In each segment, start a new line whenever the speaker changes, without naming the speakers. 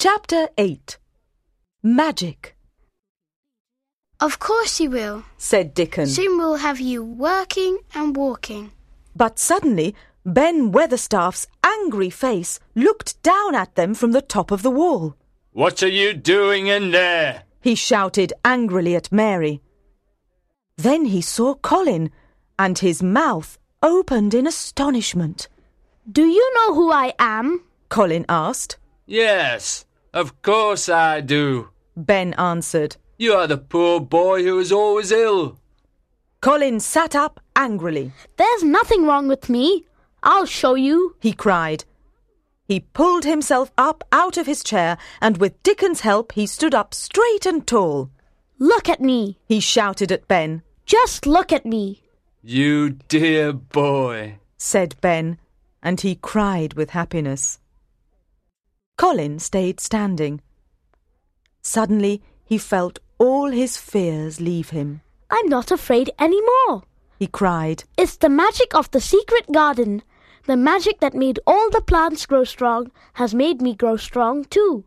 Chapter 8 Magic,
Of course he will.
said Dickon.
Soon we'll have you working and walking.
But suddenly, Ben Weatherstaff's angry face looked down at them from the top of the wall.
What are you doing in there?
He shouted angrily at Mary. Then he saw Colin, and his mouth opened in astonishment.
Do you know who I am?
Colin asked.
Yes, of course I do.
Ben answered.
You are the poor boy who is always ill.
Colin sat up angrily.
There's nothing wrong with me. I'll show you.
he cried. He pulled himself up out of his chair, and with Dickon's help, he stood up straight and tall.
Look at me.
He shouted at Ben.
Just look at me.
You dear boy.
said Ben, and he cried with happiness. Colin stayed standing. Suddenly, he felt all his fears leave him.
I'm not afraid any more,
He cried.
It's the magic of the secret garden. The magic that made all the plants grow strong has made me grow strong too.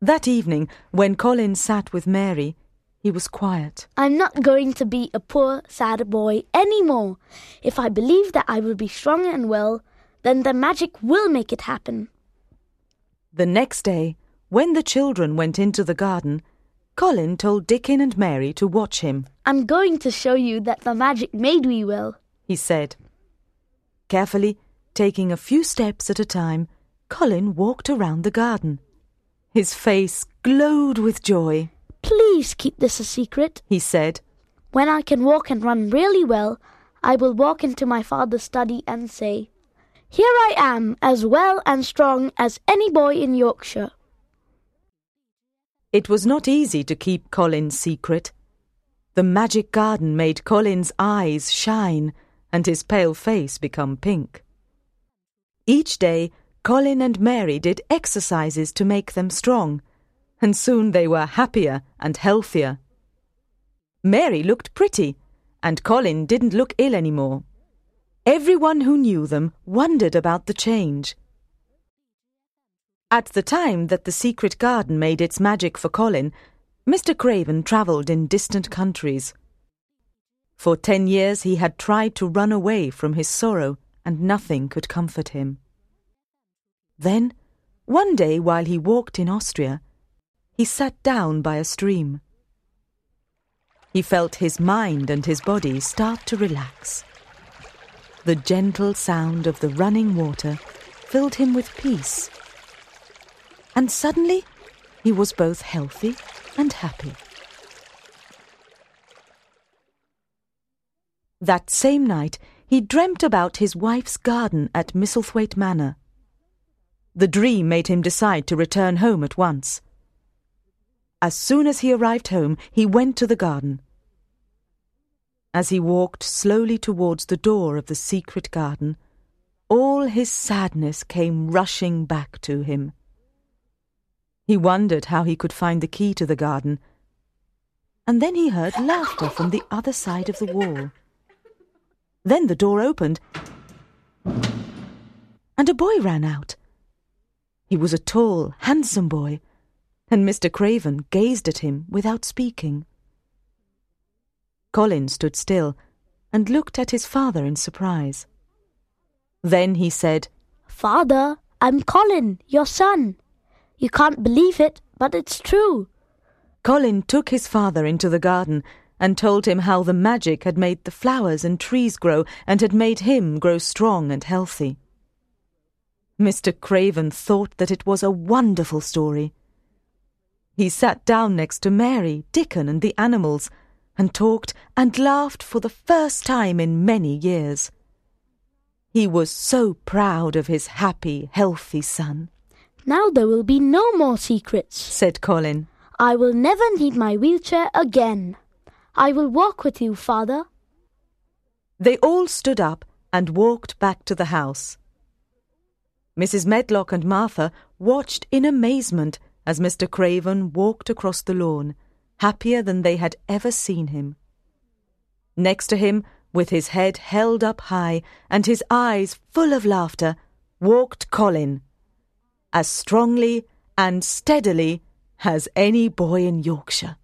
That evening, when Colin sat with Mary, he was quiet.
I'm not going to be a poor, sad boy any more. If I believe that I will be strong and well, then the magic will make it happen.
The next day, when the children went into the garden, Colin told Dickon and Mary to watch him.
I'm going to show you that the magic made me well.
he said. Carefully, taking a few steps at a time, Colin walked around the garden. His face glowed with joy.
Please keep this a secret.
He said,
When I can walk and run really well, I will walk into my father's study and say, Here I am, as well and strong as any boy in Yorkshire.
It was not easy to keep Colin's secret. The magic garden made Colin's eyes shine and his pale face become pink. Each day, Colin and Mary did exercises to make them strong, and soon they were happier and healthier. Mary looked pretty, and Colin didn't look ill anymore. Everyone who knew them wondered about the change. At the time that the secret garden made its magic for Colin, Mr. Craven travelled in distant countries. For ten years he had tried to run away from his sorrow, and nothing could comfort him. Then, one day while he walked in Austria, he sat down by a stream. He felt his mind and his body start to relax. The gentle sound of the running water filled him with peace. And suddenly, he was both healthy and happy. That same night, he dreamt about his wife's garden at Misselthwaite Manor. The dream made him decide to return home at once. As soon as he arrived home, he went to the garden. As he walked slowly towards the door of the secret garden, all his sadness came rushing back to him. He wondered how he could find the key to the garden, and then he heard laughter from the other side of the wall. Then the door opened, and a boy ran out. He was a tall, handsome boy, and Mr. Craven gazed at him without speaking. Colin stood still and looked at his father in surprise. Then he said,
Father, I'm Colin, your son. You can't believe it, but it's true.
Colin took his father into the garden and told him how the magic had made the flowers and trees grow and had made him grow strong and healthy. Mr. Craven thought that it was a wonderful story. He sat down next to Mary, Dickon, and the animals, and talked and laughed for the first time in many years. He was so proud of his happy, healthy son,
Now there will be no more secrets.
said Colin.
I will never need my wheelchair again. I will walk with you, father.
They all stood up and walked back to the house. Mrs. Medlock and Martha watched in amazement as Mr. Craven walked across the lawn, happier than they had ever seen him. Next to him, with his head held up high and his eyes full of laughter, walked Colin, as strongly and steadily as any boy in Yorkshire.